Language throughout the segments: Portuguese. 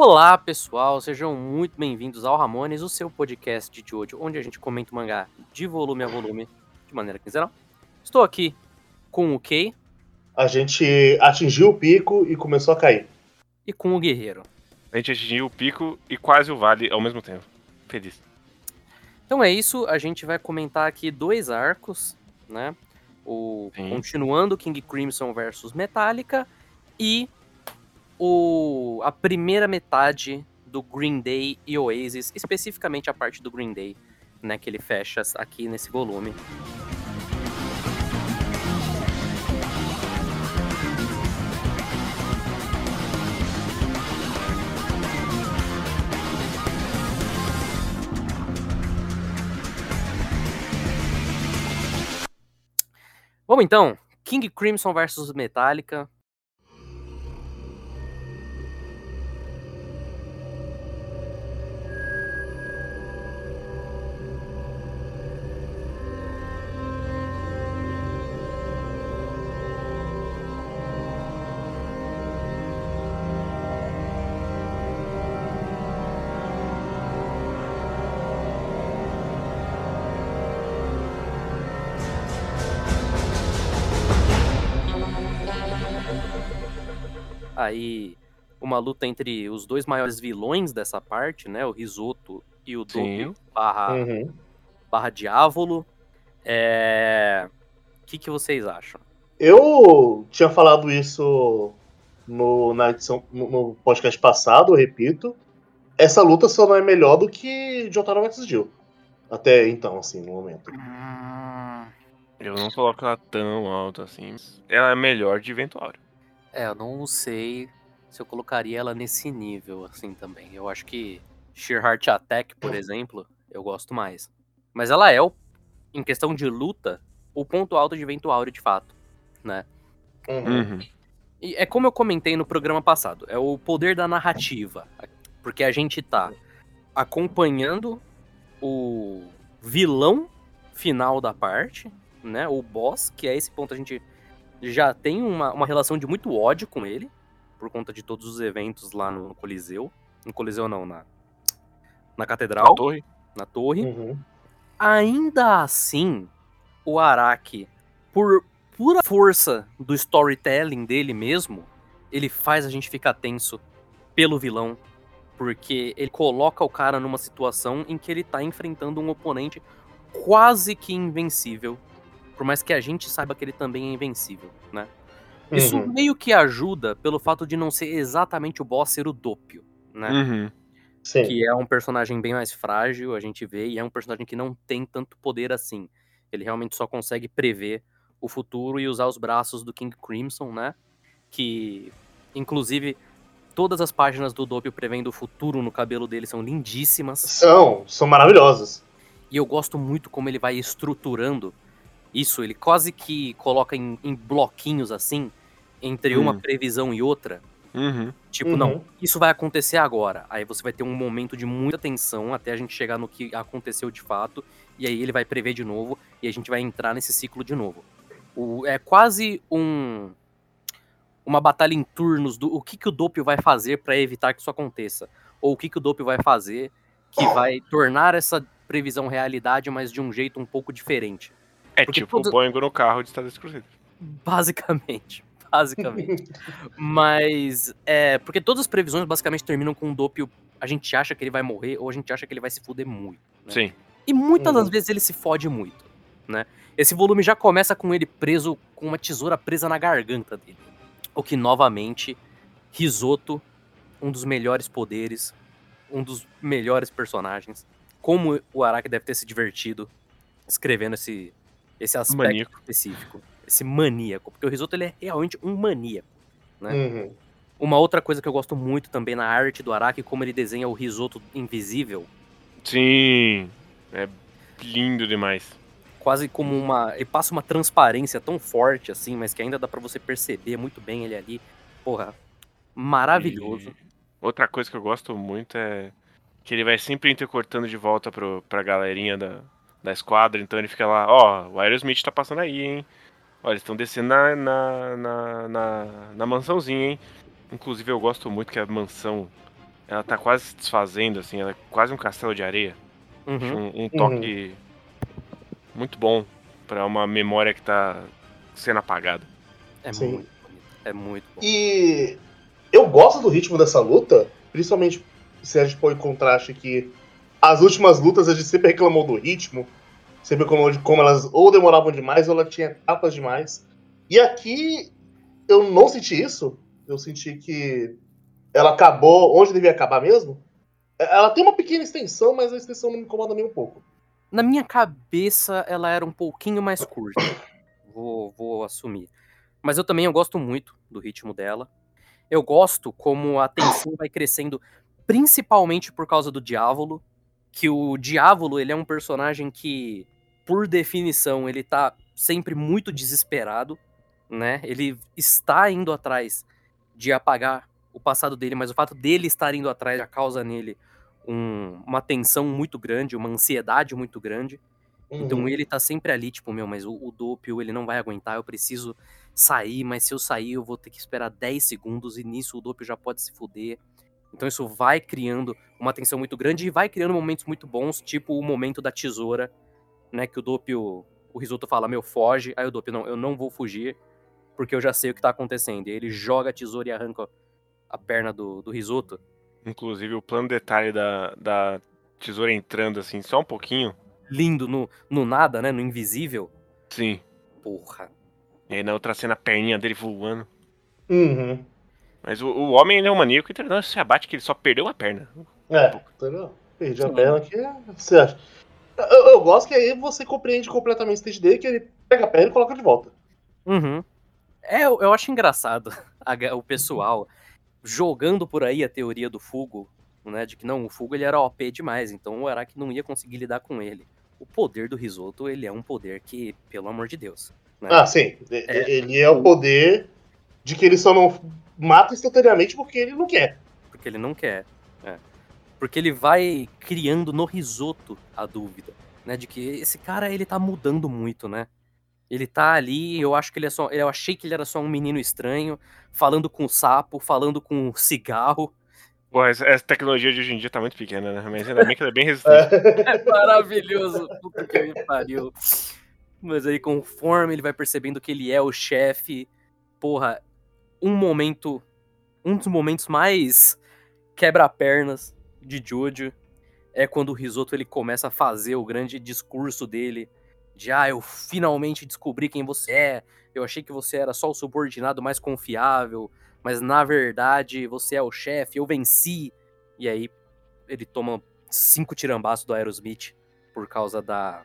Olá, pessoal, sejam muito bem-vindos ao Ramones, o seu podcast de hoje, onde a gente comenta o mangá de volume a volume, de maneira quinzenal. Estou aqui com o Kei. A gente atingiu o pico e começou a cair. E com o Guerreiro. A gente atingiu o pico e quase o vale ao mesmo tempo. Feliz. Então é isso, a gente vai comentar aqui dois arcos, né? O Sim. continuando King Crimson versus Metallica e o a primeira metade do Green Day e Oasis, especificamente a parte do Green Day, né, que ele fecha aqui nesse volume. Vamos então, King Crimson versus Metallica. Aí uma luta entre os dois maiores vilões dessa parte, né? O Risoto e o Sim. Barra, Uhum. barra Diávolo. É... O que, que vocês acham? Eu tinha falado isso no, na edição, no, no podcast passado, eu repito. Essa luta só não é melhor do que Jotaro vs Jill. Até então, assim, no momento. Eu não coloco ela tão alto assim. Ela é melhor de Ventuário. É, eu não sei se eu colocaria ela nesse nível, assim, também. Eu acho que Sheer Heart Attack, por exemplo, eu gosto mais. Mas ela é, o- em questão de luta, o ponto alto de Ventuário, de fato, né? Uhum. Uhum. E é como eu comentei no programa passado, é o poder da narrativa. Porque a gente tá acompanhando o vilão final da parte, né? O boss, que a esse ponto a gente já tem uma, uma relação de muito ódio com ele, por conta de todos os eventos lá no Coliseu. No Coliseu não, na, na Catedral, A torre. na torre. Uhum. Ainda assim, o Araki, por pura força do storytelling dele mesmo, ele faz a gente ficar tenso pelo vilão, porque ele coloca o cara numa situação em que ele tá enfrentando um oponente quase que invencível, por mais que a gente saiba que ele também é invencível, né? Isso Uhum. meio que ajuda pelo fato de não ser exatamente o boss ser o Doppio, né? Uhum. Sim. que é um personagem bem mais frágil, a gente vê, e é um personagem que não tem tanto poder assim. Ele realmente só consegue prever o futuro e usar os braços do King Crimson, né? Que, inclusive, todas as páginas do Doppio prevendo o futuro no cabelo dele são lindíssimas. São, são maravilhosas. E eu gosto muito como ele vai estruturando isso. Ele quase que coloca em, em bloquinhos assim, entre uma Hum. previsão e outra. Uhum. Tipo, Uhum. não, isso vai acontecer agora. Aí você vai ter um momento de muita tensão até a gente chegar no que aconteceu de fato. E aí ele vai prever de novo e a gente vai entrar nesse ciclo de novo. O- é quase um uma batalha em turnos do o que, que o Doppio vai fazer pra evitar que isso aconteça. Ou o que, que o Doppio vai fazer que vai tornar essa previsão realidade, mas de um jeito um pouco diferente. É Porque tipo todo- o Boeing no carro de Estados Cruzeiro. Basicamente. Basicamente. Mas, é. Porque todas as previsões basicamente terminam com o Doppio. A gente acha que ele vai morrer ou a gente acha que ele vai se fuder muito. né? Sim. E muitas Uhum. das vezes ele se fode muito, né? Esse volume já começa com ele preso, com uma tesoura presa na garganta dele. O que, novamente, Risoto, um dos melhores poderes, um dos melhores personagens. Como o Araki deve ter se divertido escrevendo esse, esse aspecto Maníaco. específico. Esse maníaco. Porque o Risoto ele é realmente um maníaco. né? Uhum. Uma outra coisa que eu gosto muito também na arte do Araki, como ele desenha o risoto invisível, Sim. É lindo demais. quase como uma. Ele passa uma transparência tão forte assim, mas que ainda dá pra você perceber muito bem ele ali. Porra, maravilhoso. E outra coisa que eu gosto muito é que ele vai sempre intercortando de volta pro, pra galerinha da, da esquadra, então ele fica lá, ó, o Aerosmith tá passando aí, hein? Ó, eles estão descendo na, na, na, na, na mansãozinha, hein? Inclusive eu gosto muito que a mansão ela tá quase se desfazendo, assim, ela é quase um castelo de areia. Uhum. Um, um toque muito bom pra uma memória que tá sendo apagada. É Sim. muito. É muito bom. E eu gosto do ritmo dessa luta, principalmente se a gente põe em contraste que as últimas lutas a gente sempre reclamou do ritmo, sempre reclamou de como elas ou demoravam demais ou ela tinha etapas demais. E aqui eu não senti isso. Eu senti que ela acabou onde devia acabar mesmo. Ela tem uma pequena extensão, mas a extensão não me incomoda nem um pouco. Na minha cabeça, ela era um pouquinho mais curta. Vou, vou assumir. Mas eu também eu gosto muito do ritmo dela. Eu gosto como a tensão vai crescendo, principalmente por causa do Diávolo. Que o Diávolo, ele é um personagem que, por definição, ele tá sempre muito desesperado, né? Ele está indo atrás de apagar o passado dele, mas o fato dele estar indo atrás já causa nele um- uma tensão muito grande, uma ansiedade muito grande. Então Uhum. ele tá sempre ali, tipo, meu, mas o, o Doppio, ele não vai aguentar, eu preciso sair, mas se eu sair eu vou ter que esperar 10 segundos e nisso o Doppio já pode se fuder. Então isso vai criando uma tensão muito grande e vai criando momentos muito bons, tipo o momento da tesoura, né, que o Doppio, o Risoto fala, meu, foge, aí o Doppio, não, eu não vou fugir, porque eu já sei o que tá acontecendo. E aí ele joga a tesoura e arranca a perna do, do Risoto. Inclusive, o plano detalhe da, da tesoura entrando, assim, só um pouquinho. Lindo no, no nada, né, no invisível. Sim. Porra. E aí na outra cena, a perninha dele voando. Uhum. Mas o, o homem, ele é um maníaco, então ele não se abate que ele só perdeu uma perna. É, entendeu? Perdi a perna aqui. Você acha? Eu, eu gosto que aí você compreende completamente o stage dele, que ele pega a perna e coloca de volta. Uhum. É, eu, eu acho engraçado a o pessoal jogando por aí a teoria do Fugo, né? De que não, o Fugo ele era OP demais, então o Araki não ia conseguir lidar com ele. O poder do Risoto, ele é um poder que, pelo amor de Deus. né? Ah, sim. É. Ele é o poder de que ele só não mata instantaneamente porque ele não quer. Porque ele não quer. é. Porque ele vai criando no risoto a dúvida, né? De que esse cara, ele tá mudando muito, né? Ele tá ali, eu acho que ele é só. Eu achei que ele era só um menino estranho, falando com o sapo, falando com o cigarro. Pô, essa, essa tecnologia de hoje em dia tá muito pequena, né? Mas ainda bem que ela é bem resistente. É maravilhoso. Puta que me pariu. Mas aí, conforme ele vai percebendo que ele é o chefe, porra, um momento. Um dos momentos mais quebra-pernas de Jojo é quando o Risoto ele começa a fazer o grande discurso dele de ah, eu finalmente descobri quem você é. Eu achei que você era só o subordinado mais confiável, mas na verdade você é o chefe, eu venci. E aí ele toma cinco tirambaços do Aerosmith por causa da,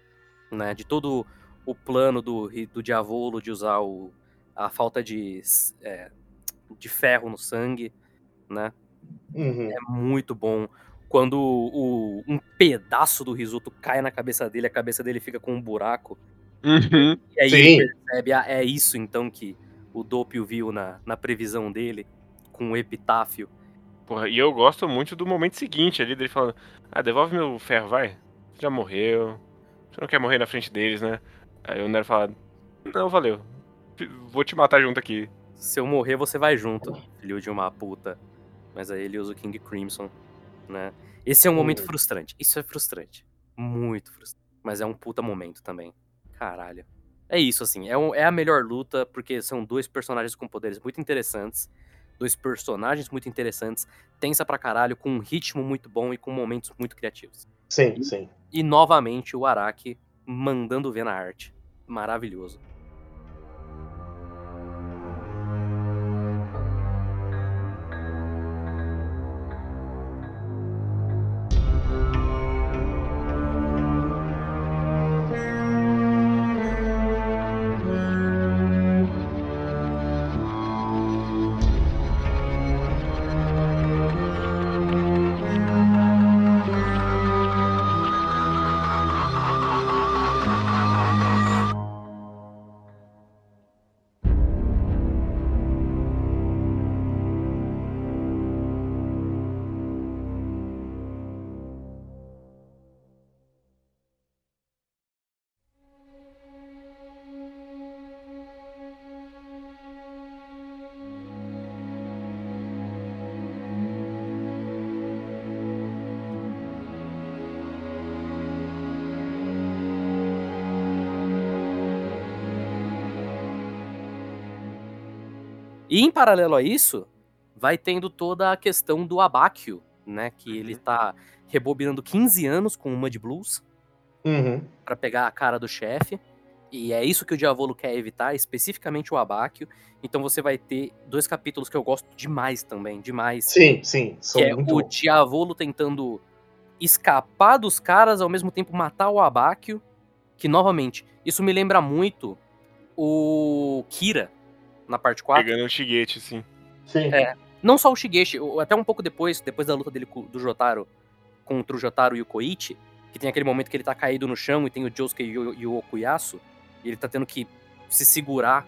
né, de todo o plano do, do Diavolo de usar o, a falta de, é, de ferro no sangue, né? Uhum. É muito bom. Quando o, um pedaço do risoto cai na cabeça dele, a cabeça dele fica com um buraco. Uhum. E aí Sim. ele percebe, ah, é isso então que o Doppio viu na, na previsão dele, com o epitáfio. Porra, e eu gosto muito do momento seguinte ali, dele falando, ah, devolve meu ferro, vai. Você já morreu. Você não quer morrer na frente deles, né? Aí o Nero fala, não, valeu. Vou te matar junto aqui. Se eu morrer, você vai junto, filho de uma puta. Mas aí ele usa o King Crimson, né? Esse é um momento Hum. frustrante. Isso é frustrante. Muito frustrante. Mas é um puta momento também. Caralho. É isso, assim. É, um- é a melhor luta, porque são dois personagens com poderes muito interessantes. Dois personagens muito interessantes. Tensa pra caralho, com um ritmo muito bom e com momentos muito criativos. Sim, sim. E novamente o Araki mandando ver na arte. Maravilhoso. E em paralelo a isso, vai tendo toda a questão do Abáquio, né? Que ele tá rebobinando 15 anos com o Mud Blues Uhum. para pegar a cara do chefe. E é isso que o Diavolo quer evitar, especificamente o Abáquio. Então você vai ter dois capítulos que eu gosto demais também, demais. Sim, sim. São que é muito o. Diavolo tentando escapar dos caras, ao mesmo tempo matar o Abáquio. Que, novamente, isso me lembra muito o Kira, na parte 4. Pegando um Shigete, assim. Sim. É. Não só o Shigeshi, o- até um pouco depois, depois da luta dele do Jotaro contra o Jotaro e o Koichi, que tem aquele momento que ele tá caído no chão e tem o Josuke e o, e o Okuyasu, e ele tá tendo que se segurar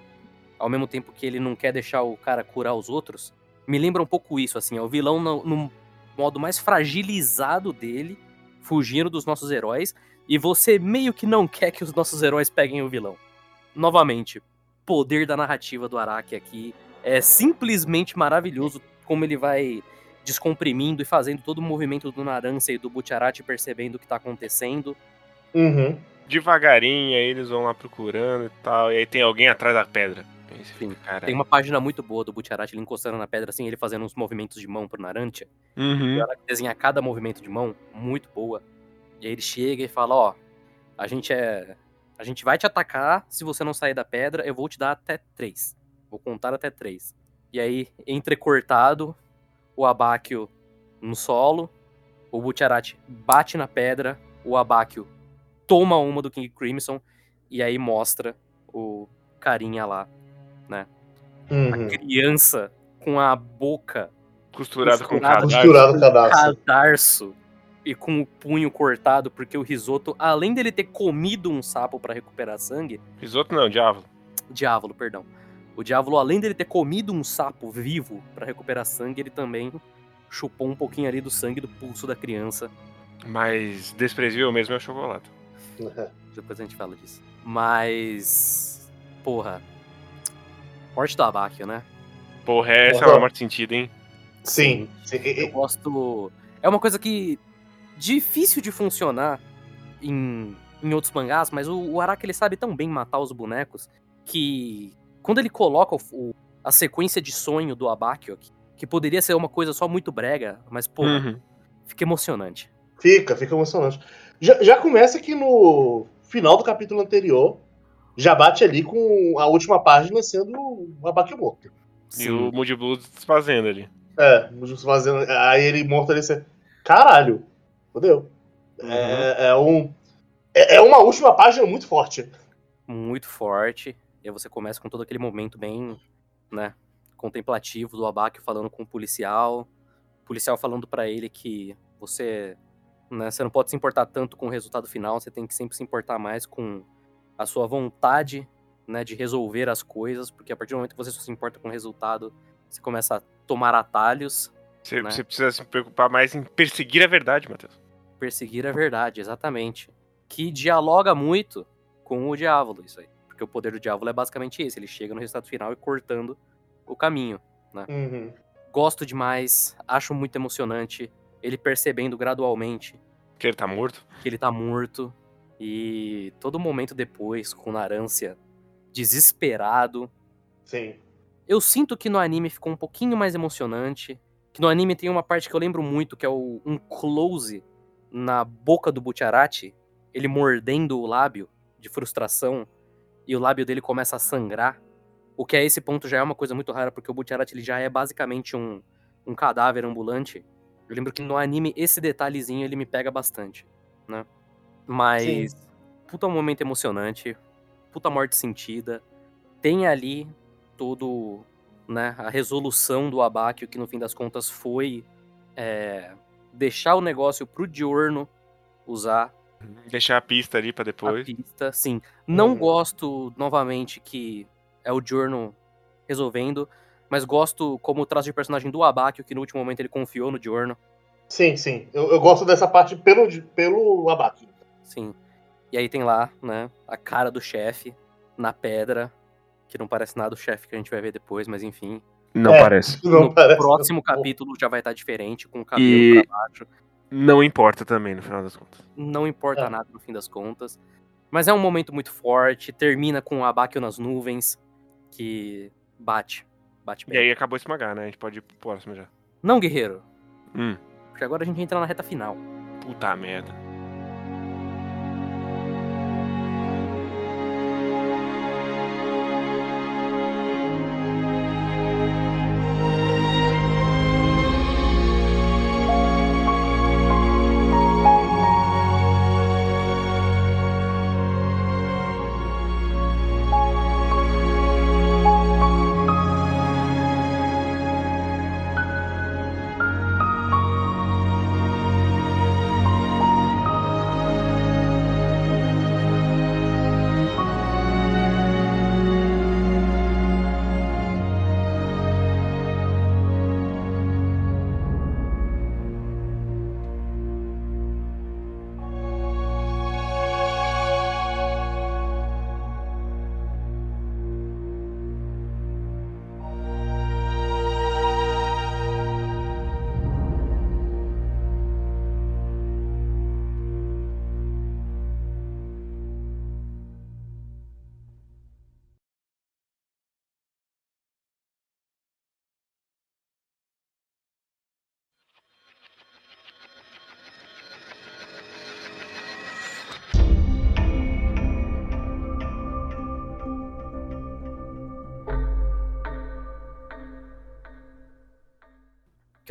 ao mesmo tempo que ele não quer deixar o cara curar os outros. Me lembra um pouco isso, assim, é o vilão no, no modo mais fragilizado dele, fugindo dos nossos heróis, e você meio que não quer que os nossos heróis peguem o vilão. Novamente, poder da narrativa do Araki aqui é simplesmente maravilhoso como ele vai descomprimindo e fazendo todo o movimento do Narança e do Butcherati percebendo o que tá acontecendo. Uhum. Devagarinho, aí eles vão lá procurando e tal. E aí tem alguém atrás da pedra. Sim. Tem uma página muito boa do Butcherati, ele encostando na pedra assim, ele fazendo uns movimentos de mão pro Narantia. Uhum. O Araki desenha cada movimento de mão, muito boa. E aí ele chega e fala, ó, a gente é... A gente vai te atacar, se você não sair da pedra, eu vou te dar até três. Vou contar até três. E aí, entrecortado, o Abáquio no solo, o Butcherati bate na pedra, o Abáquio toma uma do King Crimson, e aí mostra o carinha lá, Uhum. criança com a boca Costurado com Costurado. cadarço. Costurado o cadastro. cadarço e com o punho cortado, porque o risoto, além dele ter comido um sapo pra recuperar sangue, Risoto não, diabo. diávolo, perdão. O diávolo, além dele ter comido um sapo vivo pra recuperar sangue, ele também chupou um pouquinho ali do sangue do pulso da criança. Mas desprezível mesmo é o chocolate. Depois a gente fala disso. Mas. Porra. Morte do Abáquio, né? Porra, essa é uma morte sentida, hein? Sim. sim. Eu gosto. É uma coisa que. Difícil de funcionar em, em outros mangás, mas o, o Araki ele sabe tão bem matar os bonecos que quando ele coloca o- o- a sequência de sonho do Abakio, aqui, que poderia ser uma coisa só muito brega, mas pô, Uhum. fica emocionante. Fica, fica emocionante. Já, já começa que no final do capítulo anterior, já bate ali com a última página sendo o Abakio morto. E o Moody Blues desfazendo ali. É, fazendo. Aí ele morto ali, você. Caralho! Fodeu. Uhum. É, é um. É, é uma última página muito forte. muito forte. E aí você começa com todo aquele momento bem, né, contemplativo do Abakio falando com o policial, o policial falando pra ele que você, né, você não pode se importar tanto com o resultado final, você tem que sempre se importar mais com a sua vontade, né, de resolver as coisas, porque a partir do momento que você só se importa com o resultado, você começa a tomar atalhos, Você, Né? você precisa se preocupar mais em perseguir a verdade, Matheus. Perseguir a verdade, exatamente. Que dialoga muito com o diabo, isso aí. Porque o poder do diabo é basicamente esse, ele chega no resultado final e cortando o caminho. Uhum. Gosto demais, acho muito emocionante ele percebendo gradualmente Que ele tá morto. que ele tá morto e todo momento depois com o Narância desesperado. Sim. Eu sinto que no anime ficou um pouquinho mais emocionante. Que no anime tem uma parte que eu lembro muito, que é o, um close na boca do Butcherati, ele mordendo o lábio de frustração, e o lábio dele começa a sangrar. O que a esse ponto já é uma coisa muito rara, porque o Butcherati ele já é basicamente um, um cadáver ambulante. Eu lembro que no anime esse detalhezinho ele me pega bastante, né? Mas, puta momento emocionante, puta morte sentida. Tem ali todo, né, a resolução do Abakio, que no fim das contas foi é, deixar o negócio pro Diorno usar Deixar a pista ali pra a depois. pista. Sim, não Uhum. gosto, novamente, que é o Diorno resolvendo, mas gosto como o traço de personagem do Abakio, que no último momento ele confiou no Diorno. Sim, sim. Eu, eu gosto dessa parte pelo, pelo Abaki. Sim. E aí tem lá, né, a cara do chefe na pedra, que não parece nada o chefe que a gente vai ver depois, mas enfim. Não É. parece. Não no parece- próximo capítulo já vai estar diferente, com o cabelo E- pra baixo. Não importa também, no final das contas. Não importa É. nada no fim das contas. Mas é um momento muito forte, termina com o Abakio nas nuvens, que bate. Bate E bem. aí acabou mangá, né? A gente pode ir pro próximo já. Não, guerreiro. Hum, Porque agora a gente entra na reta final. puta merda.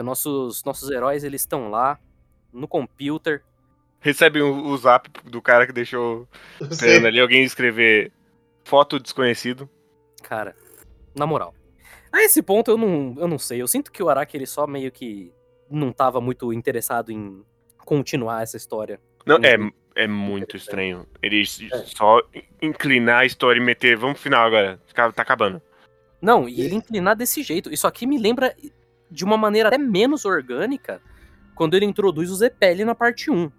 Nossos, nossos heróis, eles estão lá, no computer. Recebe o, o zap do cara que deixou esperando ali alguém escrever foto desconhecido. Cara, na moral. A esse ponto eu não, eu não sei. Eu sinto que o Araki ele só meio que não tava muito interessado em continuar essa história. Não, Uhum. é, é muito estranho. Ele É. só inclinar a história e meter. Vamos pro final agora. Tá acabando. Não, e ele inclinar desse jeito. Isso aqui me lembra de uma maneira até menos orgânica quando ele introduz o Zepeli na parte 1.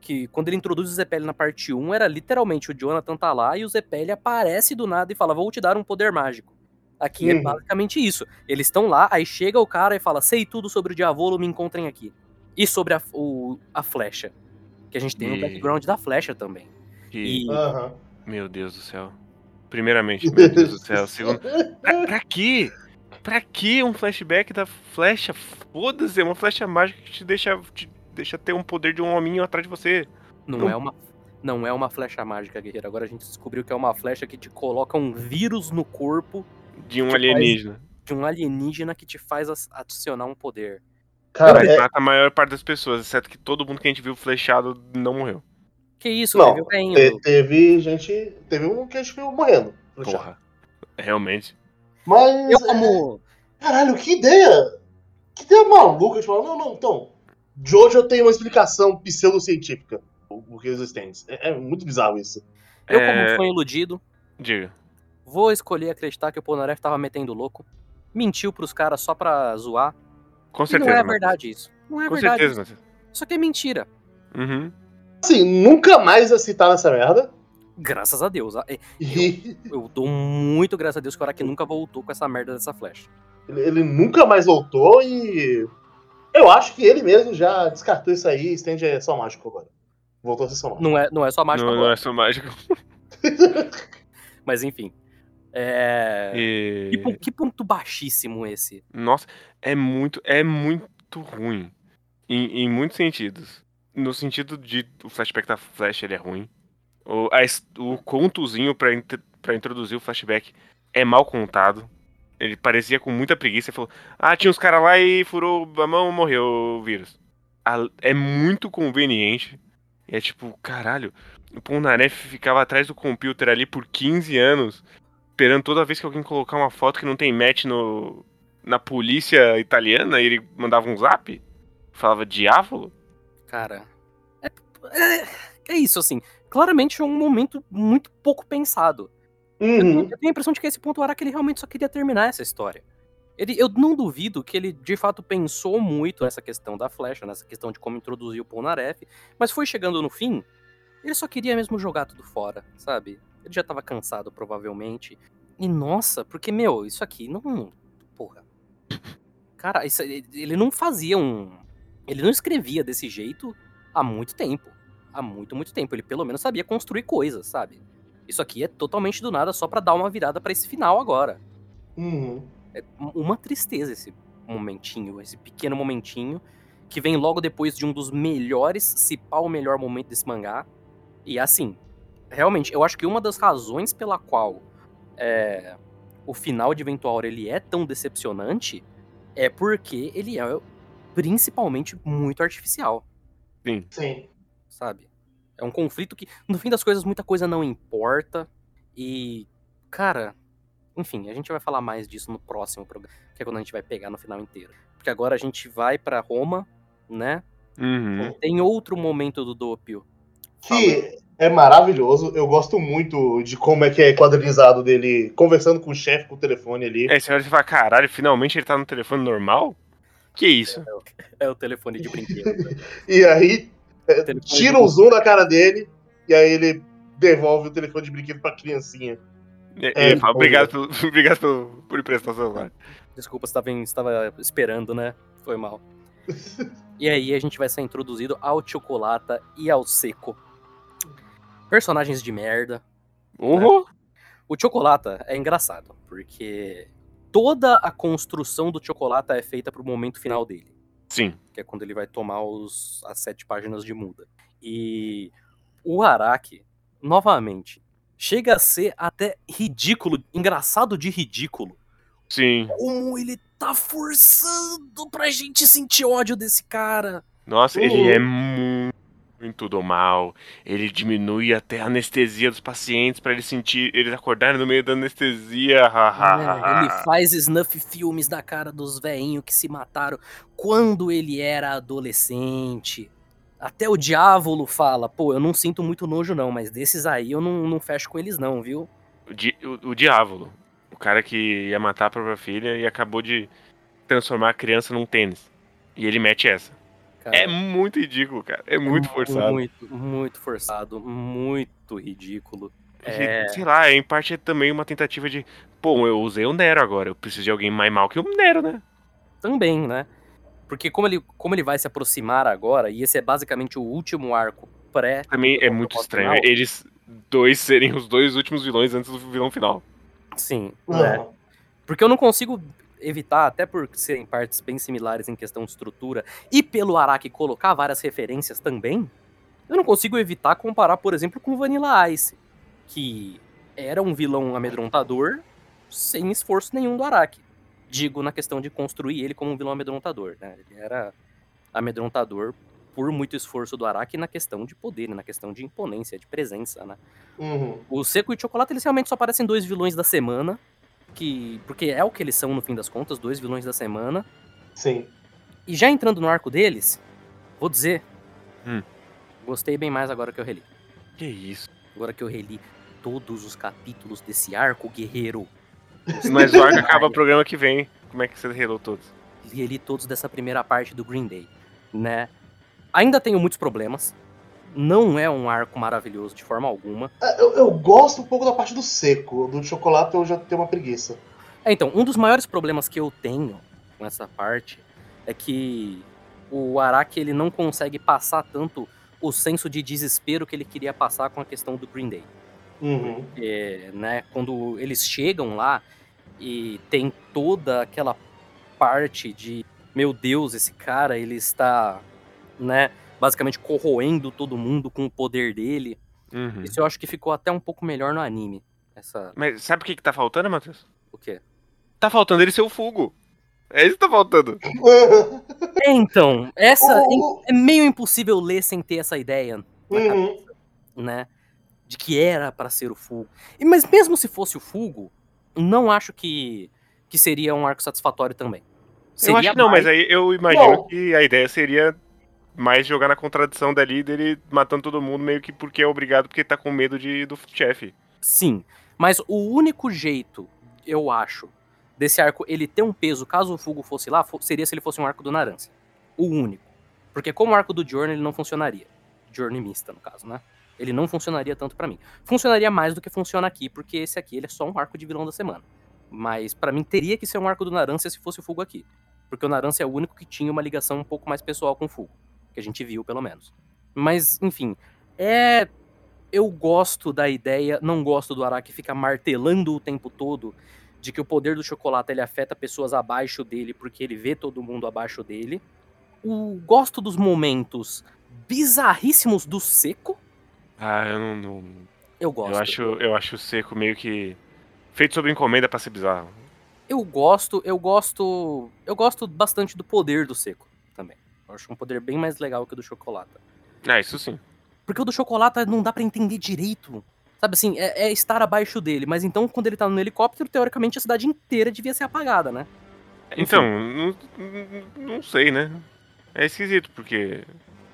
Que quando ele introduz o Zepeli na parte 1, era literalmente o Jonathan tá lá e o Zepeli aparece do nada e fala: Vou te dar um poder mágico. Aqui é Uhum. basicamente isso. Eles estão lá, aí chega o cara e fala: Sei tudo sobre o Diavolo, me encontrem aqui. E sobre a, o- a flecha. Que a gente tem E- o background da flecha também. Que, E Aham. Meu Deus do céu. Primeiramente, meu Deus do céu. Segundo. Pra, pra quê? Pra que um flashback da flecha? Foda-se, é uma flecha mágica que te deixa, te deixa ter um poder de um hominho atrás de você. Não, Não- é uma não é uma flecha mágica, guerreiro. Agora a gente descobriu que é uma flecha que te coloca um vírus no corpo De um Que faz- alienígena. de um alienígena que te faz adicionar um poder. Cara, é, mata a maior parte das pessoas, exceto que todo mundo que a gente viu flechado não morreu. Que isso, Não, indo. te- teve gente. Teve um que a gente viu morrendo. Porra. Realmente. Mas. Eu como Caralho, que ideia! Que ideia maluca. A gente fala, não, não, então. Jojo tem uma explicação pseudocientífica. O o que têm. É, é muito bizarro isso. eu É, como fã iludido, Diga. vou escolher acreditar que o Polnareff tava metendo louco. Mentiu pros caras só pra zoar. Com E certeza. não é Matheus. verdade isso. Não é Com verdade. certeza. Isso aqui é mentira. Uhum. Assim, nunca mais ia citar nessa merda. Graças a Deus. É, E Eu dou muito graças a Deus que o Araki nunca voltou com essa merda dessa flecha. ele, ele nunca mais voltou e. Eu acho que ele mesmo já descartou isso aí e estende é só mágico agora. Voltou a ser só mágico. Não é, não é só mágico Não, não agora. é só mágico. Mas enfim. É. E... Que, que ponto baixíssimo esse. Nossa, é muito, é muito ruim. Em, em muitos sentidos. No sentido de o flashback da Flash ele é ruim. O, a o contozinho int- pra introduzir o flashback é mal contado. Ele parecia com muita preguiça e falou: Ah, tinha uns caras lá e furou a mão morreu o vírus. A- é muito conveniente. E é tipo, caralho, o Polnareff ficava atrás do computer ali por 15 anos, esperando toda vez que alguém colocar uma foto que não tem match no, na polícia italiana, ele mandava um zap? Falava diávolo? Cara. É, é, é isso, assim. Claramente é um momento muito pouco pensado. Eu, Uhum. eu tenho a impressão de que esse ponto o Araki ele realmente só queria terminar essa história. Ele, eu não duvido que ele de fato pensou muito nessa questão da flecha, nessa questão de como introduzir o Polnareff, mas foi chegando no fim, ele só queria mesmo jogar tudo fora, sabe? Ele já tava cansado, provavelmente. E nossa, porque, meu, isso aqui não. Porra. Cara, isso- ele não fazia um. Ele não escrevia desse jeito há muito tempo. Há muito, muito tempo. Ele pelo menos sabia construir coisas, sabe? Isso aqui é totalmente do nada só pra dar uma virada pra esse final agora. Uhum. É uma tristeza esse momentinho, esse pequeno momentinho, que vem logo depois de um dos melhores, se pá o melhor momento desse mangá. E assim, realmente, eu acho que uma das razões pela qual é, o final de Eventual ele é tão decepcionante é porque ele é principalmente muito artificial. Sim. Sim. Sabe? É um conflito que, no fim das coisas, muita coisa não importa. E, cara, enfim, a gente vai falar mais disso no próximo programa, que é quando a gente vai pegar no final inteiro. Porque agora a gente vai para Roma, né? Uhum. Tem outro momento do Doppio. Que é maravilhoso. Eu gosto muito de como é que é quadrinizado dele conversando com o chefe com o telefone ali. É, você olha e fala, caralho, finalmente ele tá no telefone normal? Que isso? É o telefone de brinquedo. E aí é, tira o zoom da cara dele e aí ele devolve o telefone de brinquedo pra criancinha. E- É, ele fala, obrigado, pelo, obrigado pelo, por emprestar o celular. Desculpa, você estava, em- estava esperando, né? Foi mal. E aí a gente vai ser introduzido ao Chocolata e ao Seco. Personagens de merda. Uhum. O Chocolata é engraçado, porque toda a construção do Chocolata é feita pro momento final dele. Sim. que é quando ele vai tomar os, as sete páginas de muda. E o Araki, novamente, chega a ser até ridículo, engraçado de ridículo. Sim. Como ele tá forçando pra gente sentir ódio desse cara. Nossa, ele Uhum. é muito do mal. Ele diminui até a anestesia dos pacientes pra eles sentir, eles acordarem no meio da anestesia. É, ele faz snuff filmes da cara dos veinhos que se mataram quando ele era adolescente. Até o Diávolo fala, pô, eu não sinto muito nojo não, mas desses aí eu não, não fecho com eles não, viu? O, di, o, o Diávolo. O cara que ia matar a própria filha e acabou de transformar a criança num tênis. E ele mete essa. Cara, É muito ridículo, cara. É muito forçado. Muito, muito forçado, muito ridículo. É, Sei lá, em parte é também uma tentativa de. Pô, eu usei o Nero agora. Eu preciso de alguém mais mal que o Nero, né? também, né? Porque como ele, como ele vai se aproximar agora, e esse é basicamente o último arco pré. Também é muito final, estranho. Eles dois serem os dois últimos vilões antes do vilão final. Sim, né? Não. Porque eu não consigo evitar, até por serem partes bem similares em questão de estrutura, e pelo Araki colocar várias referências também, eu não consigo evitar comparar, por exemplo, com Vanilla Ice, que era um vilão amedrontador sem esforço nenhum do Araki. Digo na questão de construir ele como um vilão amedrontador, né? Ele era amedrontador por muito esforço do Araki na questão de poder, na questão de imponência, de presença, né? Uhum. O Seco e o Chocolate, eles realmente só parecem dois vilões da semana. Que. Porque é o que eles são, no fim das contas, dois vilões da semana. Sim. E já entrando no arco deles, vou dizer. Hum. Gostei bem mais agora que eu reli. Que isso. Agora que eu reli todos os capítulos desse arco, guerreiro. Mas o arco acaba o programa que vem. Como é que você relou todos? Reli todos dessa primeira parte do Green Day, né? Ainda tenho muitos problemas. Não é um arco maravilhoso de forma alguma. É, Eu, eu gosto um pouco da parte do seco. Do chocolate eu já tenho uma preguiça. É, então, um dos maiores problemas que eu tenho com essa parte é que o Araki ele não consegue passar tanto o senso de desespero que ele queria passar com a questão do Green Day. Uhum. É, né, quando eles chegam lá e tem toda aquela parte de meu Deus, esse cara ele está, né, basicamente corroendo todo mundo com o poder dele. Uhum. Isso eu acho que ficou até um pouco melhor no anime. Essa, Mas sabe o que, que tá faltando, Matheus? o quê? Tá faltando ele ser o Fugo. É isso que tá faltando. É, então, essa O- é meio impossível ler sem ter essa ideia, Uhum. né? De que era pra ser o Fugo. E, mas mesmo se fosse o Fugo, não acho que, que seria um arco satisfatório também. eu acho que não, mais- mas aí eu imagino Bom. que a ideia seria mais jogar na contradição dali dele matando todo mundo meio que porque é obrigado, porque tá com medo de, do chefe. Sim, mas o único jeito, eu acho, desse arco ele ter um peso, caso o Fugo fosse lá, seria se ele fosse um arco do Naranja. O único. Porque como o arco do Journey ele não funcionaria. Journey mista, no caso, né? Ele não funcionaria tanto pra mim. Funcionaria mais do que funciona aqui, porque esse aqui ele é só um arco de vilão da semana. Mas pra mim teria que ser um arco do Naranja se fosse o Fugo aqui. Porque o Naranja é o único que tinha uma ligação um pouco mais pessoal com o Fugo. Que a gente viu, pelo menos. Mas, enfim, é eu gosto da ideia, não gosto do Araki ficar martelando o tempo todo de que o poder do chocolate ele afeta pessoas abaixo dele porque ele vê todo mundo abaixo dele. O, gosto dos momentos bizarríssimos do seco. Ah, eu não. não- Eu gosto. eu, acho, eu acho o seco meio que. Feito sob encomenda pra ser bizarro. Eu gosto, eu gosto. Eu gosto bastante do poder do seco também. Eu acho um poder bem mais legal que o do chocolate. Ah, isso sim. Porque o do chocolate não dá pra entender direito. Sabe assim, é, é estar abaixo dele. Mas então, quando ele tá no helicóptero, teoricamente a cidade inteira devia ser apagada, né? Então, não, não- não sei, né? É esquisito, porque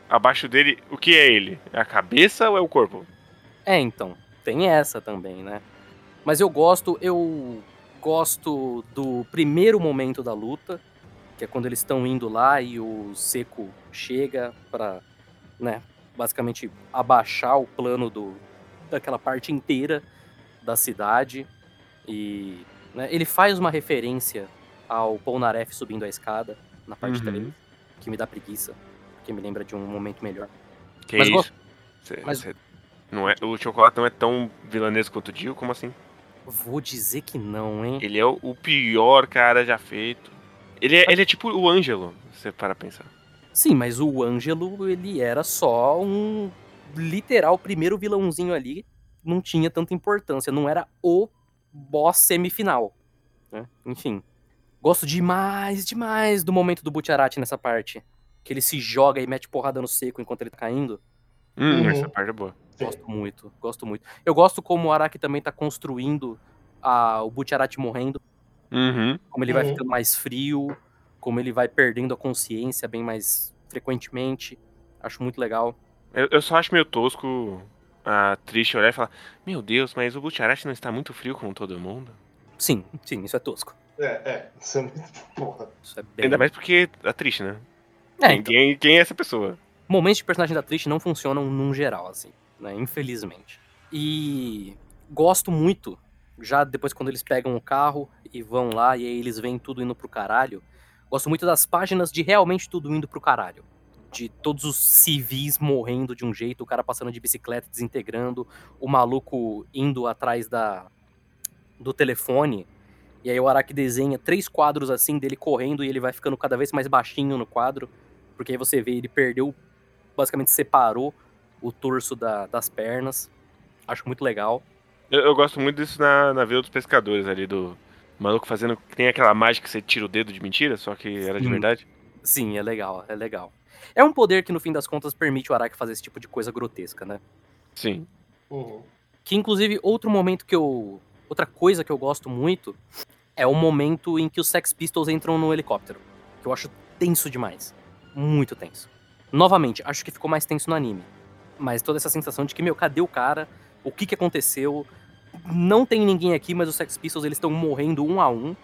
abaixo dele, o que é ele? É a cabeça ou é o corpo? É, então, tem essa também, né? Mas eu gosto, eu gosto do primeiro momento da luta, que é quando eles estão indo lá e o Seco chega pra, né, basicamente abaixar o plano do daquela parte inteira da cidade e né, ele faz uma referência ao Polnareff subindo a escada na parte Uhum. 3, que me dá preguiça, que me lembra de um momento melhor. Que Mas isso? Cê- mas- cê- não é, o chocolate não é tão vilanesco quanto o Dio? Como assim? Vou dizer que não, hein? Ele é o pior cara já feito. Ele é, ele é tipo o Ângelo, se você para pensar. Sim, mas o Ângelo, ele era só um literal primeiro vilãozinho ali, não tinha tanta importância, não era o boss semifinal, né? Enfim, gosto demais, demais do momento do Butcherati nessa parte, que ele se joga e mete porrada no seco enquanto ele tá caindo. Hum, Uhum. essa parte é boa. Gosto muito, gosto muito. Eu gosto como o Araki também tá construindo a, o Butcherati morrendo, Uhum. como ele vai Uhum. ficando mais frio, como ele vai perdendo a consciência bem mais frequentemente. Acho muito legal. Eu, eu só acho meio tosco a triste olhar e falar: Meu Deus, mas o Butcherati não está muito frio como todo mundo? Sim, sim, isso é tosco. É, é. Isso é muito. Porra. Isso é bem. Ainda mais porque a triste, né? É, Quem- então, quem, quem é essa pessoa? momentos de personagem da Trish não funcionam num geral, assim, né? Infelizmente. E gosto muito, já depois quando eles pegam o carro e vão lá e aí eles veem tudo indo pro caralho. Gosto muito das páginas de realmente tudo indo pro caralho. De todos os civis morrendo de um jeito, o cara passando de bicicleta, desintegrando, o maluco indo atrás da do telefone. E aí o Araki desenha três quadros assim dele correndo e ele vai ficando cada vez mais baixinho no quadro. Porque aí você vê, ele perdeu, basicamente separou o torso da- das pernas. Acho muito legal. Eu, eu gosto muito disso na, na Vila dos Pescadores ali, do maluco fazendo. Tem aquela mágica que você tira o dedo de mentira, só que era de Sim. verdade. Sim, é legal, é legal. É um poder que no fim das contas permite o Araki fazer esse tipo de coisa grotesca, né? Sim. Uhum. Que inclusive outro momento que eu. Outra coisa que eu gosto muito é o momento em que os Sex Pistols entram no helicóptero. Que eu acho tenso demais. Muito tenso. Novamente, acho que ficou mais tenso no anime. Mas toda essa sensação de que, meu, cadê o cara? O que que aconteceu? Não tem ninguém aqui, mas os Sex Pistols eles estão morrendo um a um,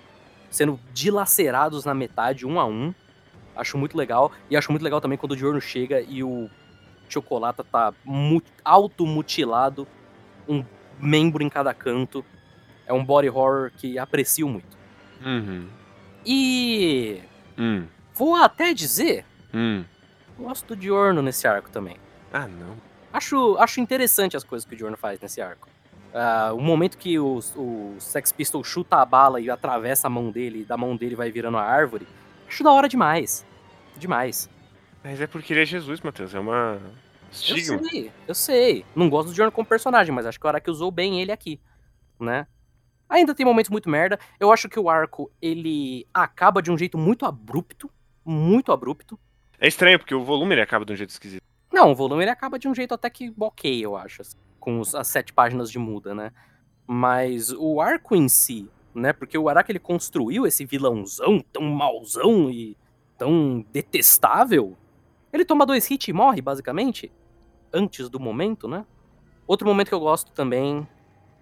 sendo dilacerados na metade, um a um. Acho muito legal. E acho muito legal também quando o Diorno chega e o Chocolata tá mu- automutilado, um membro em cada canto. É um body horror que aprecio muito. Uhum. E Hum. vou até dizer, Hum. gosto do Diorno nesse arco também. Ah, não. Acho, acho interessante as coisas que o Diorno faz nesse arco. Ah, o momento que o, o Sex Pistol chuta a bala e atravessa a mão dele, e da mão dele vai virando a árvore, acho da hora demais. Demais. Mas é porque ele é Jesus, Matheus. É uma. Eu Estigma. sei, eu sei. Não gosto do Diorno como personagem, mas acho que o Araki usou bem ele aqui, né? Ainda tem momentos muito merda. Eu acho que o arco, ele acaba de um jeito muito abrupto. Muito abrupto. É estranho, porque o volume ele acaba de um jeito esquisito. Não, o volume ele acaba de um jeito até que ok, eu acho. assim, com os- as sete páginas de muda, né? Mas o arco em si, né? Porque o Araki ele construiu esse vilãozão tão mauzão e tão detestável. Ele toma dois hits e morre, basicamente. Antes do momento, né? Outro momento que eu gosto também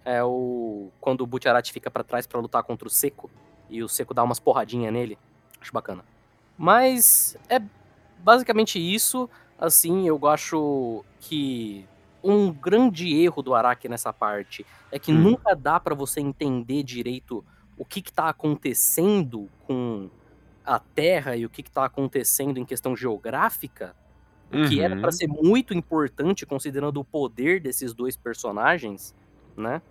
é o quando o Butcherati fica pra trás pra lutar contra o Seco e o Seco dá umas porradinhas nele. Acho bacana. Mas é basicamente isso. Assim, eu acho que um grande erro do Araki nessa parte é que Hum. nunca dá pra você entender direito o que, que tá acontecendo com a Terra e o que, que tá acontecendo em questão geográfica, o que era Uhum. pra ser muito importante considerando o poder desses dois personagens, né?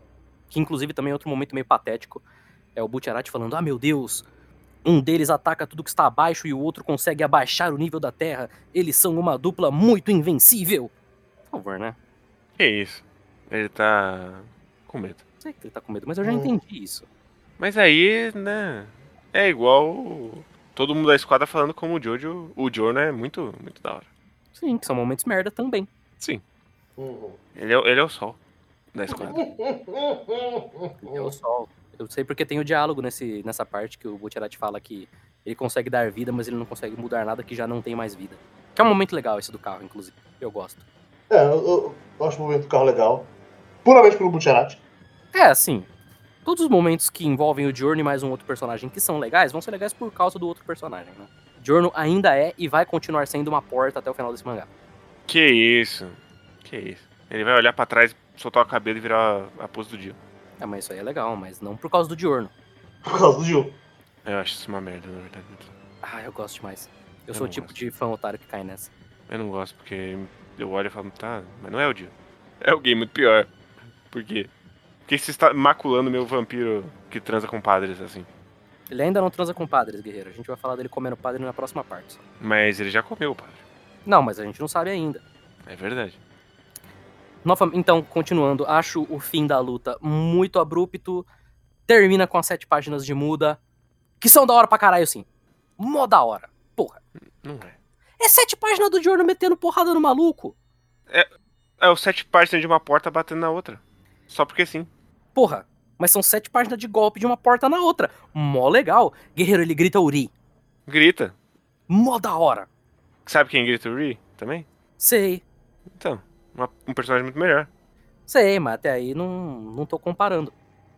Que inclusive também é outro momento meio patético. É o Butcherati falando: Ah, meu Deus, um deles ataca tudo que está abaixo e o outro consegue abaixar o nível da Terra. Eles são uma dupla muito invencível. Por favor, né? Que isso? Ele tá com medo. Sei que ele tá com medo, mas eu já Hum. entendi isso. Mas aí, né? É igual todo mundo da esquadra falando como o Jojo, o Jorno é muito, muito da hora. Sim, que são momentos merda também. Sim, Uhum. ele é, o- ele é o sol da esquadra. É o sol. Eu sei porque tem o diálogo nesse, nessa parte que o Butcherati fala que ele consegue dar vida, mas ele não consegue mudar nada que já não tem mais vida. Que é um momento legal esse do carro, inclusive. Eu gosto. É, eu, eu- acho o movimento do carro legal. Puramente pelo Butcherati. É, assim. Todos os momentos que envolvem o Giorno e mais um outro personagem que são legais, vão ser legais por causa do outro personagem, né? Giorno ainda é e vai continuar sendo uma porta até o final desse mangá. Que isso? Que isso? Ele vai olhar pra trás, soltar o cabelo e virar a, pose do dia. É, mas isso aí é legal, mas não por causa do Giorno. Por causa do Gil. Eu acho isso uma merda, na verdade. Ah, eu gosto demais. Eu, Eu sou o tipo gosto. de fã otário que cai nessa. Eu não gosto, porque eu olho e falo, tá, mas não é o dia. É alguém muito pior. Por quê? Porque você está maculando meu vampiro que transa com padres, assim. Ele ainda não transa com padres, guerreiro. A gente vai falar dele comendo padre na próxima parte. só. Mas ele já comeu o padre. Não, mas a gente não sabe ainda. É verdade. Nova- Então, continuando, acho o fim da luta muito abrupto. Termina com as sete páginas de muda. Que são da hora pra caralho, sim. Mó da hora. Porra. Não é. É sete páginas do Giorno metendo porrada no maluco. É o sete páginas de uma porta batendo na outra. Só porque sim. Porra. Mas são sete páginas de golpe de uma porta na outra. Mó legal. Guerreiro, ele grita Uri. Grita. Mó da hora. Sabe quem grita o Ri também? Sei. Então, uma- um personagem muito melhor. Sei, mas até aí não, não tô comparando.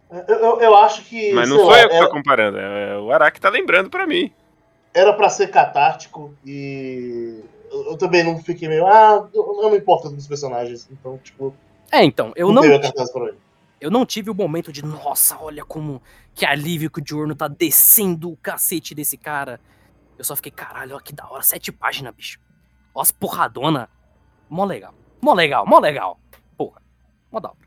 Eu, eu, eu acho que. Mas não sou lá, eu que era, tô comparando, é o Araki que tá lembrando pra mim. Era pra ser catártico e. Eu, eu também não fiquei meio. Ah, eu, eu não importo dos personagens. Então, tipo, É, então, eu não não, ele. eu não tive o momento de, nossa, olha como que alívio que o Giorno tá descendo o cacete desse cara. Eu só fiquei, caralho, ó que da hora, sete páginas, bicho. Ó as porradona. Mó legal. Mó legal, mó legal. Porra, mó da hora.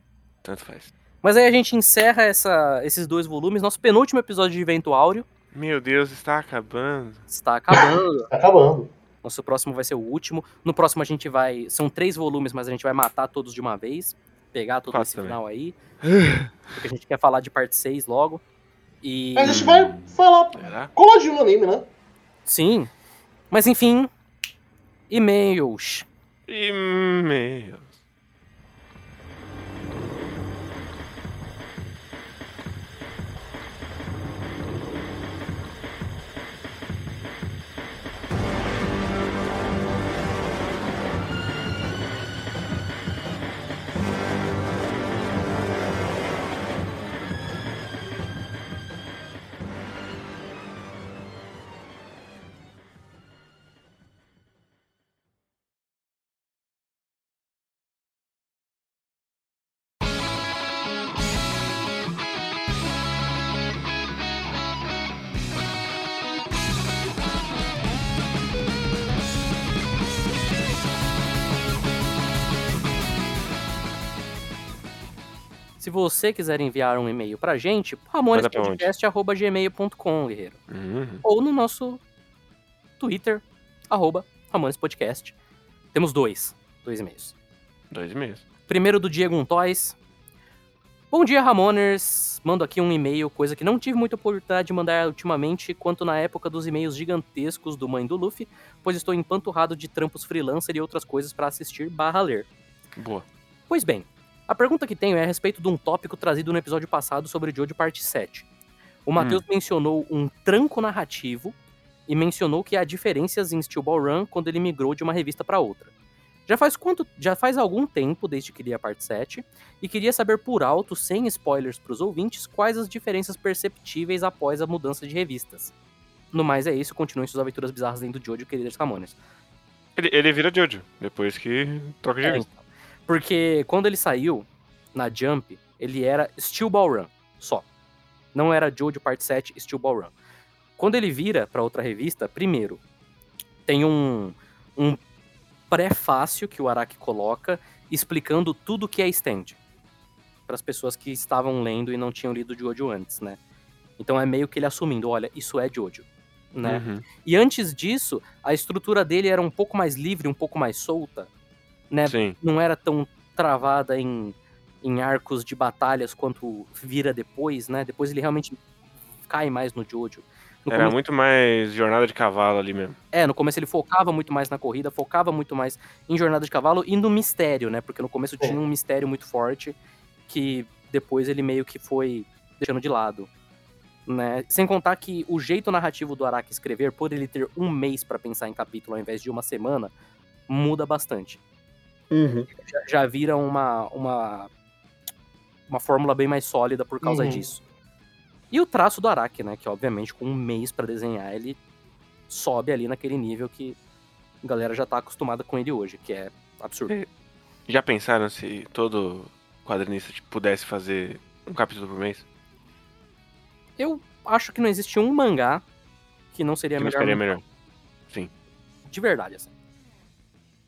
Tanto faz. Mas aí a gente encerra essa, esses dois volumes. Nosso penúltimo episódio de Vento Áureo Meu Deus, está acabando. está acabando. Tá acabando. Nosso próximo vai ser o último. No próximo a gente vai. São três volumes, mas a gente vai matar todos de uma vez. Pegar todo Quatro esse também. final aí. Porque a gente quer falar de parte 6 logo. E. Mas a gente vai falar Será? coladinho no anime, né? Sim. Mas enfim. E-mails. E-mails. Você quiser enviar um e-mail pra gente, ramonespodcast.gmail.com, guerreiro. Uhum. Ou no nosso Twitter, arroba Ramonespodcast. Temos dois. Dois e-mails. Dois e-mails. Primeiro do Diego Untois. Bom dia, Ramoners. Mando aqui um e-mail, coisa que não tive muita oportunidade de mandar ultimamente, quanto na época dos e-mails gigantescos do Mãe do Luffy, pois estou empanturrado de trampos freelancer e outras coisas para assistir barra ler. Boa. Pois bem, a pergunta que tenho é a respeito de um tópico trazido no episódio passado sobre Jojo Parte 7. O Matheus mencionou um tranco narrativo e mencionou que há diferenças em Steel Ball Run quando ele migrou de uma revista para outra. Já faz quanto, já faz algum tempo desde que li a parte 7 e queria saber por alto, sem spoilers para os ouvintes, quais as diferenças perceptíveis após a mudança de revistas. No mais é isso, continuem suas aventuras bizarras dentro do Jojo, queridos Ramones. Ele, ele vira Jojo, depois que troca de É, revista. Porque quando ele saiu na Jump, ele era Steel Ball Run, só. Não era Jojo Parte 7 Steel Ball Run. Quando ele vira para outra revista, primeiro, tem um, um prefácio que o Araki coloca explicando tudo que é stand. Para as pessoas que estavam lendo e não tinham lido Jojo antes, né? Então é meio que ele assumindo, olha, isso é Jojo, né? Uhum. E antes disso, a estrutura dele era um pouco mais livre, um pouco mais solta, né? Sim. Não era tão travada em, em arcos de batalhas quanto vira depois, né? Depois ele realmente cai mais no Jojo. No Era começo- muito mais jornada de cavalo ali mesmo. É, no começo ele focava muito mais na corrida, focava muito mais em jornada de cavalo e no mistério, né? Porque no começo tinha um mistério muito forte que depois ele meio que foi deixando de lado. Né? Sem contar que o jeito narrativo do Araki escrever, por ele ter um mês pra pensar em capítulo ao invés de uma semana, muda bastante. Já, já vira uma, uma, uma fórmula bem mais sólida por causa Uhum. disso. E o traço do Araki, né? Que obviamente com um mês pra desenhar, ele sobe ali naquele nível que a galera já tá acostumada com ele hoje, que é absurdo. É. Já pensaram se todo quadrinista tipo, pudesse fazer um capítulo por mês? Eu acho que não existe um mangá que não seria Que não melhor. ficaria melhor. De verdade, assim.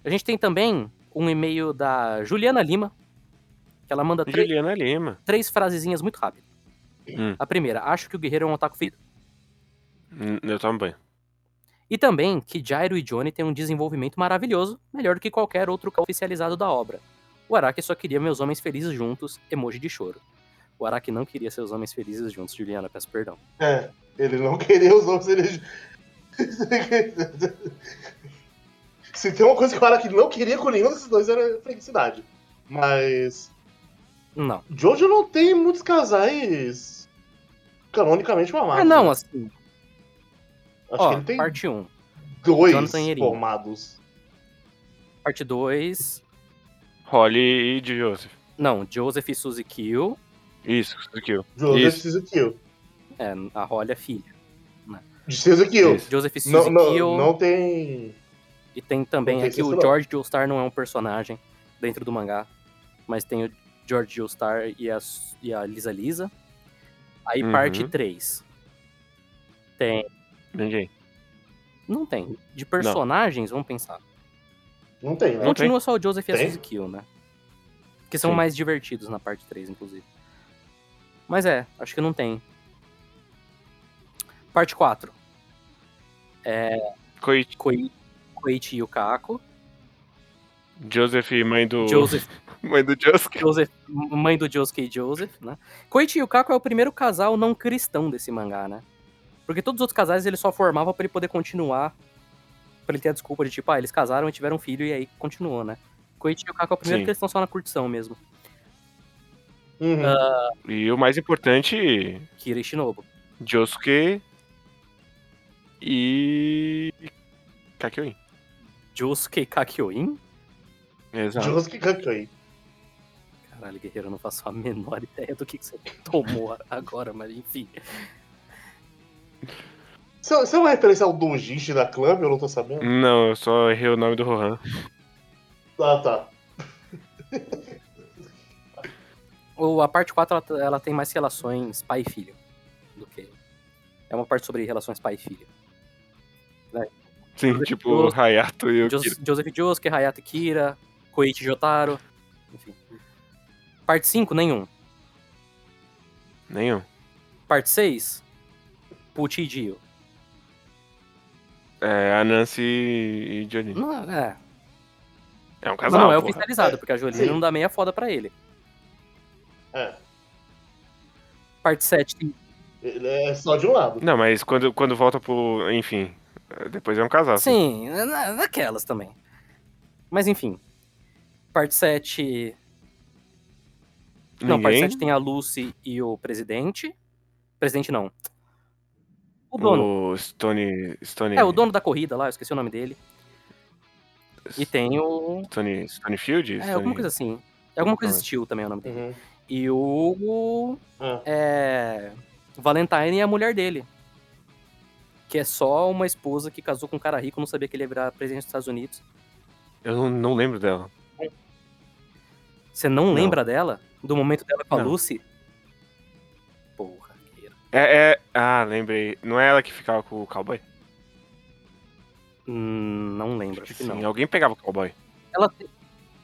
A gente tem também um e-mail da Juliana Lima, que ela manda três- Juliana Lima. três frasezinhas muito rápido. Hum. A primeira, acho que o guerreiro é um otaku feito. Hum, Eu banho. E também que Jairo e Johnny têm um desenvolvimento maravilhoso, melhor do que qualquer outro oficializado da obra. O Araki só queria meus homens felizes juntos, emoji de choro. O Araki não queria seus homens felizes juntos, Juliana, peço perdão. É, ele não queria os nomes ele... Se tem uma coisa que o Araki não queria com nenhum desses dois era felicidade. Mas. Não. Jojo não tem muitos casais canonicamente formados. Ah, não, né? assim. Acho Ó, que ele tem parte 1. dois e formados. Parte 2. Holly e Joseph. Não, Joseph e Suzy Kill. Isso, Suzuki. Joseph Isso. Suzuki. É, a Holly é filha. De Suzuki. Isso. Joseph e Não, Suzy não, Kill. não tem. E tem também Não aqui o não. George Joestar não é um personagem dentro do mangá, mas tem o George Joestar e a, e a Lisa Lisa. Aí Uhum. parte 3. Tem. Ninguém. Não tem. De personagens, vamos pensar. Não tem, né? Não Continua só o Joseph e a? Suzy Kill, né? Que são Sim. mais divertidos na parte 3, inclusive. Mas é, acho que não tem. Parte 4. Koichi. Koi- Koichi Yukako. Joseph, mãe do. Joseph Mãe do Josuke. Joseph, mãe do Josuke e Joseph, né? Koichi Yukako é o primeiro casal não cristão desse mangá, né? Porque todos os outros casais ele só formava pra ele poder continuar, pra ele ter a desculpa de tipo, ah, eles casaram e tiveram um filho e aí continuou, né? Koichi Yukako é o primeiro Sim. que eles estão só na curtição mesmo. Uhum. E o mais importante, Kira e Shinobu. Josuke e. Kakyoin. Josuke Kakyoin? Exato. Josuke Kakoi. Caralho, guerreiro, eu não faço a menor ideia do que, que você tomou agora, mas enfim. Isso isso é uma referência ao Dojishi da Clamp? Eu não tô sabendo. Não, eu só errei o nome do Rohan. Ah, tá. O, a parte 4 ela, ela tem mais relações pai e filho do que. É uma parte sobre relações pai e filho. Sim, Joseph tipo Josuke. Hayato e o Jos- Kira. Joseph Josuke, Hayato Kira, Koichi Jotaro. Enfim. Parte 5, nenhum. Nenhum. Parte 6, Pucci e Dio. É, a Nancy e Johnny. Não, é, É um casal. não é porra. oficializado, porque a Jolie Sim. não dá meia foda pra ele. É. Parte 7 tem Ele é só de um lado. Não, mas quando, quando volta pro. Enfim. Depois é um casal. Sim, na- naquelas também. Mas enfim. Parte 7. Não, parte Ninguém. 7 tem a Lucy e o presidente. Presidente não. O dono. O Stone. Stone. É, o dono da corrida lá, eu esqueci o nome dele. E tem o. Stone, Stonefield? É, alguma coisa assim. É alguma coisa Não. Steel também é o nome dele. Uhum. E o. Ah. É. Valentine e a mulher dele. Que é só uma esposa que casou com um cara rico, não sabia que ele ia virar presidente dos Estados Unidos. Eu não, não lembro dela. Você não, Não. lembra dela? Do momento dela com a Não. Lucy? Porra. É, é. Ah, lembrei. Não é ela que ficava com o cowboy? Hum, não lembro, acho que Sim, não. alguém pegava o cowboy. Ela, te-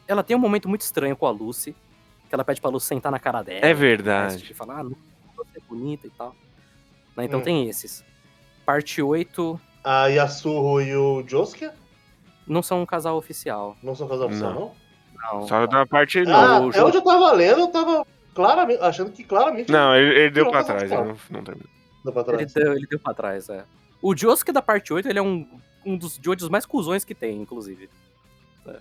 ela tem um momento muito estranho com a Lucy, que ela pede pra Lucy sentar na cara dela. É verdade. E falar, ah, não, você é bonita e tal. Né? Então Hum. tem esses. Parte 8 A Yasuho e o Josuke não são um casal oficial. não são casal oficial, Não. não? Não. Só da parte. Não, Ah, o é onde eu tava lendo, eu tava claramente, achando que claramente não ele, ele deu Não, pra trás, ele não, não terminou. deu pra Ele trás. deu, ele deu pra trás, é. O Josuke da parte 8, ele é um, um dos Jojos mais cuzões que tem, inclusive. É.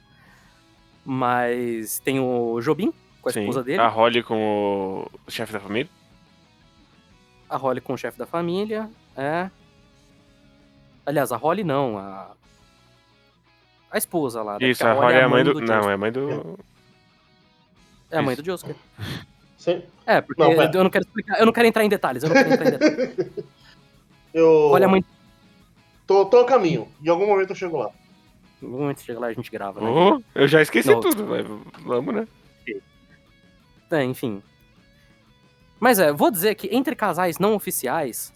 Mas tem o Jobin, com a Sim, esposa dele. a Holly com o chefe da família. A Holly com o chefe da família, é. Aliás, a Holly não, a. A esposa lá. né? Isso, a Holly é a mãe do. Josuke. Não, é a mãe do. É a mãe do Josuke. Sim. É, porque Não, eu não quero explicar, eu não quero entrar em detalhes, eu não quero entrar em detalhes. Eu Olha a mãe. tô, tô a caminho. Em algum momento eu chego lá. No momento que chega lá, a gente grava, né? Oh, eu já esqueci Não. tudo, mas vamos, né? É, enfim. Mas é, vou dizer que entre casais não oficiais.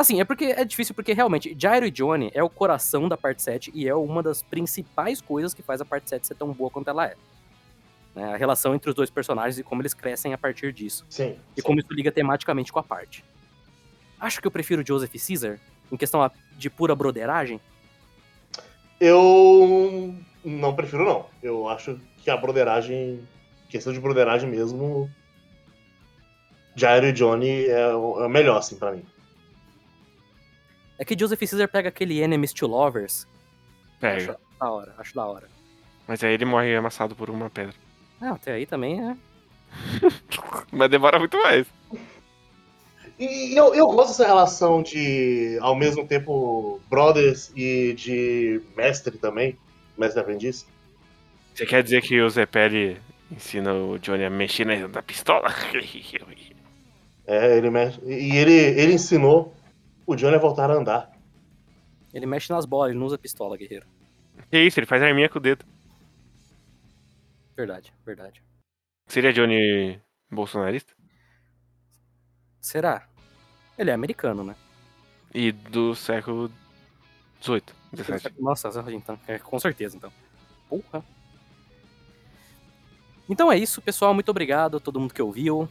Assim, é porque é difícil, porque realmente, Jairo e Johnny é o coração da parte 7 e é uma das principais coisas que faz a parte 7 ser tão boa quanto ela é. Né, a relação entre os dois personagens e como eles crescem a partir disso. Sim. E sim. como isso liga tematicamente com a parte. Acho que eu prefiro Joseph Caesar, em questão de pura broderagem. Eu não prefiro, não. Eu acho que a broderagem, questão de broderagem mesmo, Jairo e Johnny é o, é o melhor, assim, pra mim. É que Joseph Caesar pega aquele Enemies to Lovers. Pega. Acho da hora, acho da hora. Mas aí ele morre amassado por uma pedra. Ah, até aí também é. Mas demora muito mais. E eu, eu gosto dessa relação de, ao mesmo tempo, brothers e de mestre também, mestre aprendiz. Você quer dizer que o Zé Pele ensina o Johnny a mexer na, na pistola? É, ele mexe, e ele, ele ensinou o Johnny a voltar a andar. Ele mexe nas bolas, ele não usa pistola, guerreiro. que isso, ele faz arminha com o dedo. Verdade, verdade. Seria Johnny bolsonarista? Será? Ele é americano, né? E do século XVIII, XVII. Nossa, então, é, com certeza, então. Porra. Então é isso, pessoal. Muito obrigado a todo mundo que ouviu.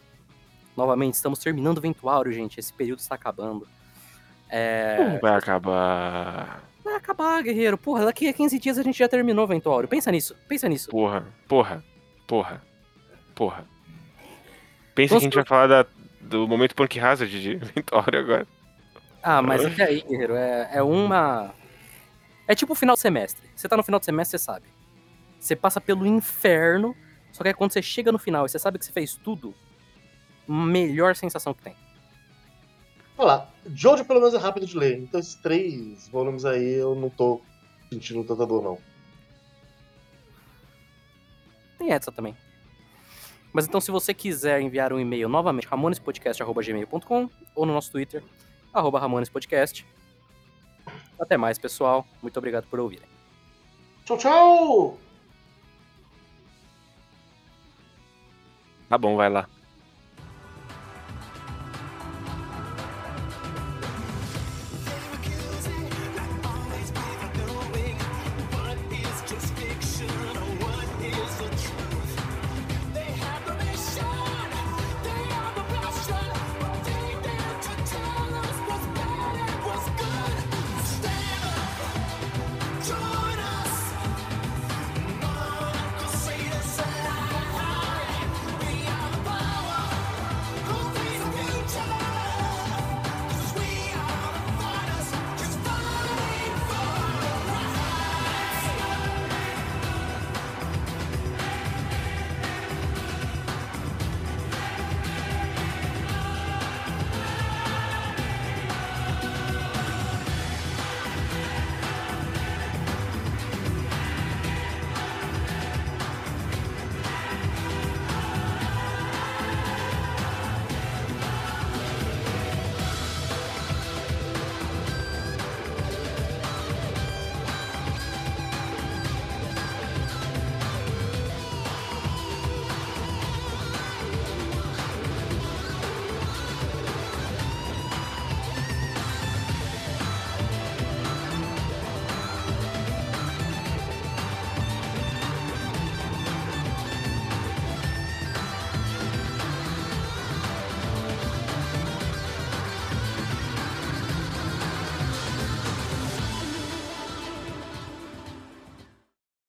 Novamente, estamos terminando o Ventuário, gente. Esse período está acabando. É... Vai acabar. Vai acabar, guerreiro. Porra, daqui a 15 dias a gente já terminou o Ventuário. Pensa nisso, pensa nisso. Porra, porra, porra, porra. Pensa Vamos que a gente vai falar da- do momento Punk Hazard de Ventório agora. Ah, mas até aí, guerreiro, é, é uma. É tipo o final do semestre. Você tá no final do semestre, você sabe. Você passa pelo inferno, só que aí quando você chega no final e você sabe que você fez tudo, melhor sensação que tem. Olha lá, Jojo pelo menos é rápido de ler. Então esses três volumes aí eu não tô sentindo tanta dor, não. Tem essa também. Mas então, se você quiser enviar um e-mail novamente, ramonespodcast.gmail.com ou no nosso Twitter, arroba ramonespodcast. Até mais, pessoal. Muito obrigado por ouvirem. Tchau, tchau! Tá bom, vai lá.